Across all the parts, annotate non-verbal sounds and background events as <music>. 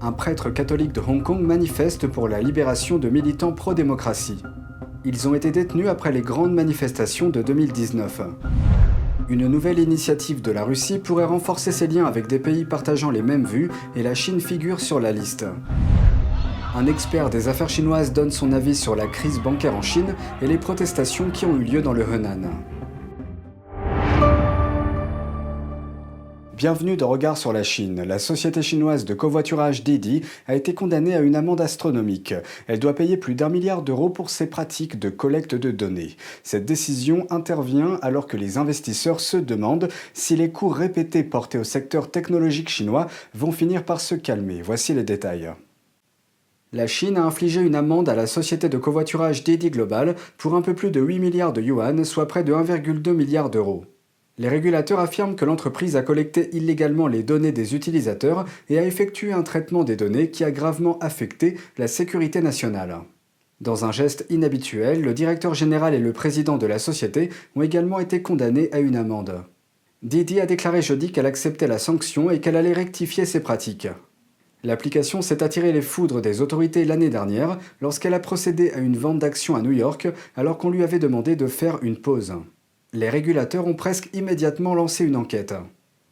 Un prêtre catholique de Hong Kong manifeste pour la libération de militants pro-démocratie. Ils ont été détenus après les grandes manifestations de 2019. Une nouvelle initiative de la Russie pourrait renforcer ses liens avec des pays partageant les mêmes vues et la Chine figure sur la liste. Un expert des affaires chinoises donne son avis sur la crise bancaire en Chine et les protestations qui ont eu lieu dans le Henan. Bienvenue dans Regard sur la Chine. La société chinoise de covoiturage Didi a été condamnée à une amende astronomique. Elle doit payer plus d'un milliard d'euros pour ses pratiques de collecte de données. Cette décision intervient alors que les investisseurs se demandent si les coûts répétés portés au secteur technologique chinois vont finir par se calmer. Voici les détails. La Chine a infligé une amende à la société de covoiturage Didi Global pour un peu plus de 8 milliards de yuan, soit près de 1,2 milliard d'euros. Les régulateurs affirment que l'entreprise a collecté illégalement les données des utilisateurs et a effectué un traitement des données qui a gravement affecté la sécurité nationale. Dans un geste inhabituel, le directeur général et le président de la société ont également été condamnés à une amende. Didi a déclaré jeudi qu'elle acceptait la sanction et qu'elle allait rectifier ses pratiques. L'application s'est attiré les foudres des autorités l'année dernière lorsqu'elle a procédé à une vente d'actions à New York alors qu'on lui avait demandé de faire une pause. Les régulateurs ont presque immédiatement lancé une enquête.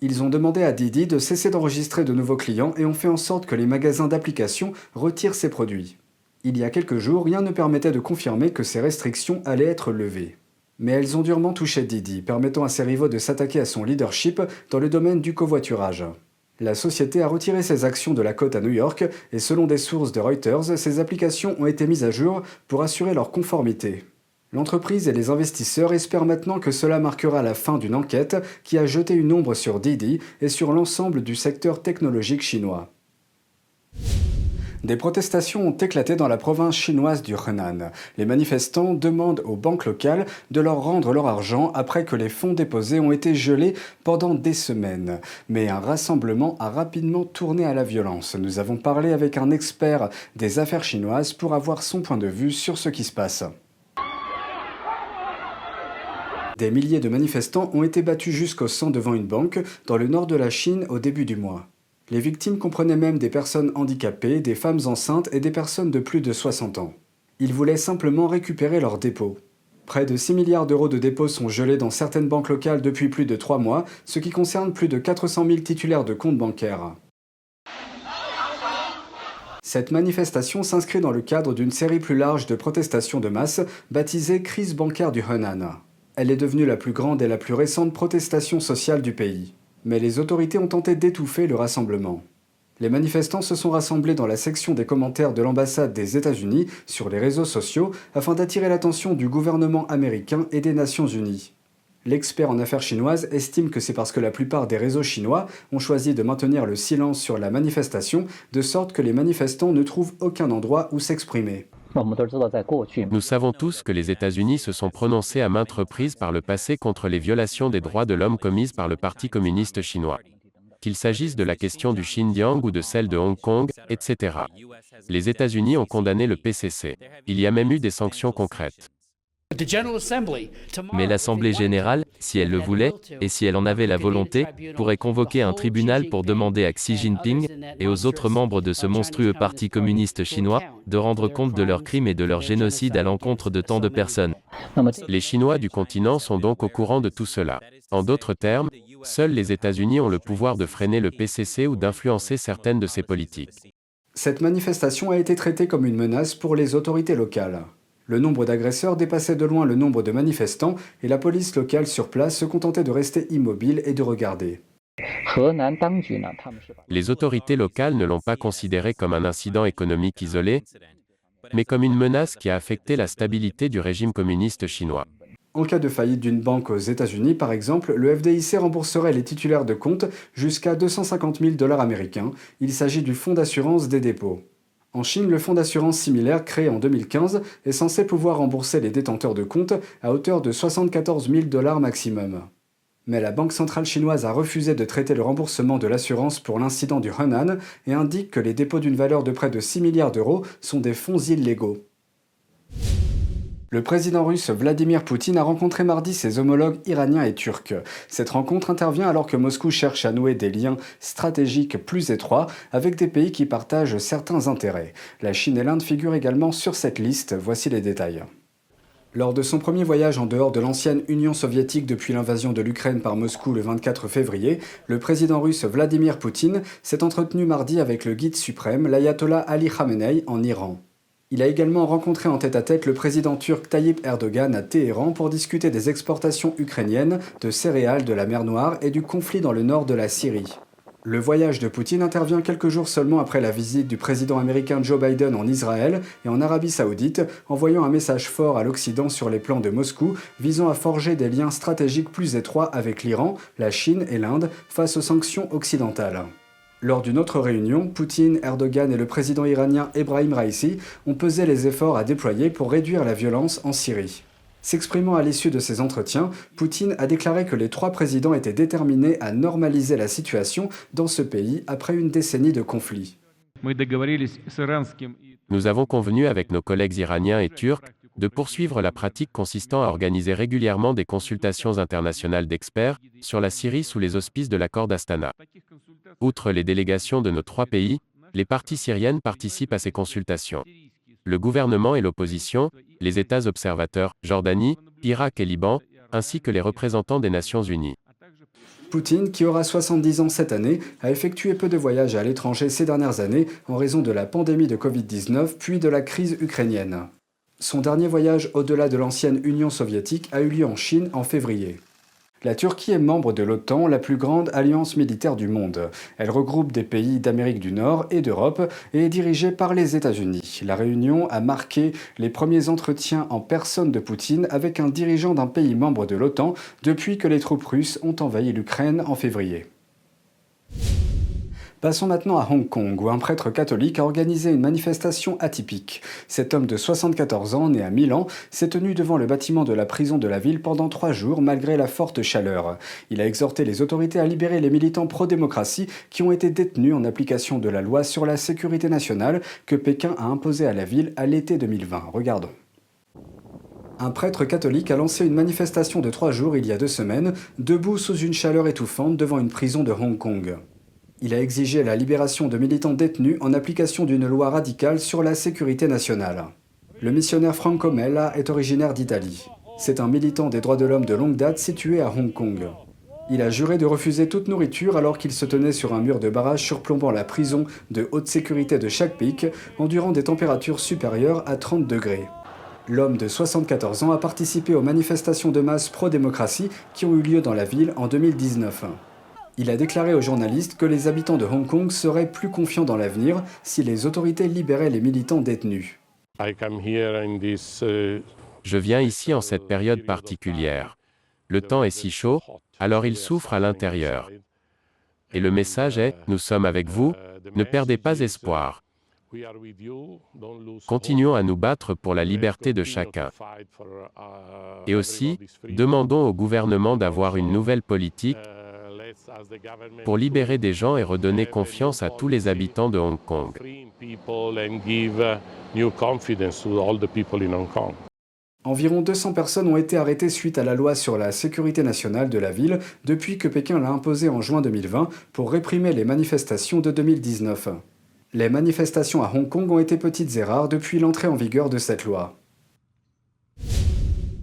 Ils ont demandé à Didi de cesser d'enregistrer de nouveaux clients et ont fait en sorte que les magasins d'applications retirent ces produits. Il y a quelques jours, rien ne permettait de confirmer que ces restrictions allaient être levées. Mais elles ont durement touché Didi, permettant à ses rivaux de s'attaquer à son leadership dans le domaine du covoiturage. La société a retiré ses actions de la côte à New York et selon des sources de Reuters, ces applications ont été mises à jour pour assurer leur conformité. L'entreprise et les investisseurs espèrent maintenant que cela marquera la fin d'une enquête qui a jeté une ombre sur Didi et sur l'ensemble du secteur technologique chinois. Des protestations ont éclaté dans la province chinoise du Henan. Les manifestants demandent aux banques locales de leur rendre leur argent après que les fonds déposés ont été gelés pendant des semaines. Mais un rassemblement a rapidement tourné à la violence. Nous avons parlé avec un expert des affaires chinoises pour avoir son point de vue sur ce qui se passe. Des milliers de manifestants ont été battus jusqu'au sang devant une banque dans le nord de la Chine au début du mois. Les victimes comprenaient même des personnes handicapées, des femmes enceintes et des personnes de plus de 60 ans. Ils voulaient simplement récupérer leurs dépôts. Près de 6 milliards d'euros de dépôts sont gelés dans certaines banques locales depuis plus de 3 mois, ce qui concerne plus de 400 000 titulaires de comptes bancaires. Cette manifestation s'inscrit dans le cadre d'une série plus large de protestations de masse baptisée Crise bancaire du Henan. Elle est devenue la plus grande et la plus récente protestation sociale du pays. Mais les autorités ont tenté d'étouffer le rassemblement. Les manifestants se sont rassemblés dans la section des commentaires de l'ambassade des États-Unis sur les réseaux sociaux afin d'attirer l'attention du gouvernement américain et des Nations Unies. L'expert en affaires chinoises estime que c'est parce que la plupart des réseaux chinois ont choisi de maintenir le silence sur la manifestation, de sorte que les manifestants ne trouvent aucun endroit où s'exprimer. <laughs> Nous savons tous que les États-Unis se sont prononcés à maintes reprises par le passé contre les violations des droits de l'homme commises par le Parti communiste chinois. Qu'il s'agisse de la question du Xinjiang ou de celle de Hong Kong, etc. Les États-Unis ont condamné le PCC. Il y a même eu des sanctions concrètes. Mais l'Assemblée générale, si elle le voulait, et si elle en avait la volonté, pourrait convoquer un tribunal pour demander à Xi Jinping et aux autres membres de ce monstrueux parti communiste chinois de rendre compte de leurs crimes et de leur génocide à l'encontre de tant de personnes. Les Chinois du continent sont donc au courant de tout cela. En d'autres termes, seuls les États-Unis ont le pouvoir de freiner le PCC ou d'influencer certaines de ses politiques. Cette manifestation a été traitée comme une menace pour les autorités locales. Le nombre d'agresseurs dépassait de loin le nombre de manifestants et la police locale sur place se contentait de rester immobile et de regarder. Les autorités locales ne l'ont pas considéré comme un incident économique isolé, mais comme une menace qui a affecté la stabilité du régime communiste chinois. En cas de faillite d'une banque aux États-Unis, par exemple, le FDIC rembourserait les titulaires de compte jusqu'à 250 000 dollars américains. Il s'agit du fonds d'assurance des dépôts. En Chine, le fonds d'assurance similaire créé en 2015 est censé pouvoir rembourser les détenteurs de comptes à hauteur de 74 000 dollars maximum. Mais la Banque centrale chinoise a refusé de traiter le remboursement de l'assurance pour l'incident du Henan et indique que les dépôts d'une valeur de près de 6 milliards d'euros sont des fonds illégaux. Le président russe Vladimir Poutine a rencontré mardi ses homologues iraniens et turcs. Cette rencontre intervient alors que Moscou cherche à nouer des liens stratégiques plus étroits avec des pays qui partagent certains intérêts. La Chine et l'Inde figurent également sur cette liste. Voici les détails. Lors de son premier voyage en dehors de l'ancienne Union soviétique depuis l'invasion de l'Ukraine par Moscou le 24 février, le président russe Vladimir Poutine s'est entretenu mardi avec le guide suprême, l'ayatollah Ali Khamenei, en Iran. Il a également rencontré en tête-à-tête le président turc Tayyip Erdogan à Téhéran pour discuter des exportations ukrainiennes de céréales de la mer Noire et du conflit dans le nord de la Syrie. Le voyage de Poutine intervient quelques jours seulement après la visite du président américain Joe Biden en Israël et en Arabie saoudite, envoyant un message fort à l'Occident sur les plans de Moscou visant à forger des liens stratégiques plus étroits avec l'Iran, la Chine et l'Inde face aux sanctions occidentales. Lors d'une autre réunion, Poutine, Erdogan et le président iranien Ebrahim Raisi ont pesé les efforts à déployer pour réduire la violence en Syrie. S'exprimant à l'issue de ces entretiens, Poutine a déclaré que les trois présidents étaient déterminés à normaliser la situation dans ce pays après une décennie de conflit. Nous avons convenu avec nos collègues iraniens et turcs de poursuivre la pratique consistant à organiser régulièrement des consultations internationales d'experts sur la Syrie sous les auspices de l'accord d'Astana. Outre les délégations de nos trois pays, les parties syriennes participent à ces consultations. Le gouvernement et l'opposition, les États observateurs, Jordanie, Irak et Liban, ainsi que les représentants des Nations Unies. Poutine, qui aura 70 ans cette année, a effectué peu de voyages à l'étranger ces dernières années en raison de la pandémie de Covid-19 puis de la crise ukrainienne. Son dernier voyage au-delà de l'ancienne Union soviétique a eu lieu en Chine en février. La Turquie est membre de l'OTAN, la plus grande alliance militaire du monde. Elle regroupe des pays d'Amérique du Nord et d'Europe et est dirigée par les États-Unis. La réunion a marqué les premiers entretiens en personne de Poutine avec un dirigeant d'un pays membre de l'OTAN depuis que les troupes russes ont envahi l'Ukraine en février. Passons maintenant à Hong Kong, où un prêtre catholique a organisé une manifestation atypique. Cet homme de 74 ans, né à Milan, s'est tenu devant le bâtiment de la prison de la ville pendant trois jours malgré la forte chaleur. Il a exhorté les autorités à libérer les militants pro-démocratie qui ont été détenus en application de la loi sur la sécurité nationale que Pékin a imposée à la ville à l'été 2020. Regardons. Un prêtre catholique a lancé une manifestation de trois jours il y a deux semaines, debout sous une chaleur étouffante devant une prison de Hong Kong. Il a exigé la libération de militants détenus en application d'une loi radicale sur la sécurité nationale. Le missionnaire Franco Mella est originaire d'Italie. C'est un militant des droits de l'homme de longue date situé à Hong Kong. Il a juré de refuser toute nourriture alors qu'il se tenait sur un mur de barrage surplombant la prison de haute sécurité de chaque pic, endurant des températures supérieures à 30 degrés. L'homme de 74 ans a participé aux manifestations de masse pro-démocratie qui ont eu lieu dans la ville en 2019. Il a déclaré aux journalistes que les habitants de Hong Kong seraient plus confiants dans l'avenir si les autorités libéraient les militants détenus. Uh, Je viens ici en cette période particulière. Le temps est si chaud, alors ils souffrent à l'intérieur. Et le message est, nous sommes avec vous, ne perdez pas espoir. Continuons à nous battre pour la liberté de chacun. Et aussi, demandons au gouvernement d'avoir une nouvelle politique pour libérer des gens et redonner confiance à tous les habitants de Hong Kong. Environ 200 personnes ont été arrêtées suite à la loi sur la sécurité nationale de la ville depuis que Pékin l'a imposée en juin 2020 pour réprimer les manifestations de 2019. Les manifestations à Hong Kong ont été petites et rares depuis l'entrée en vigueur de cette loi.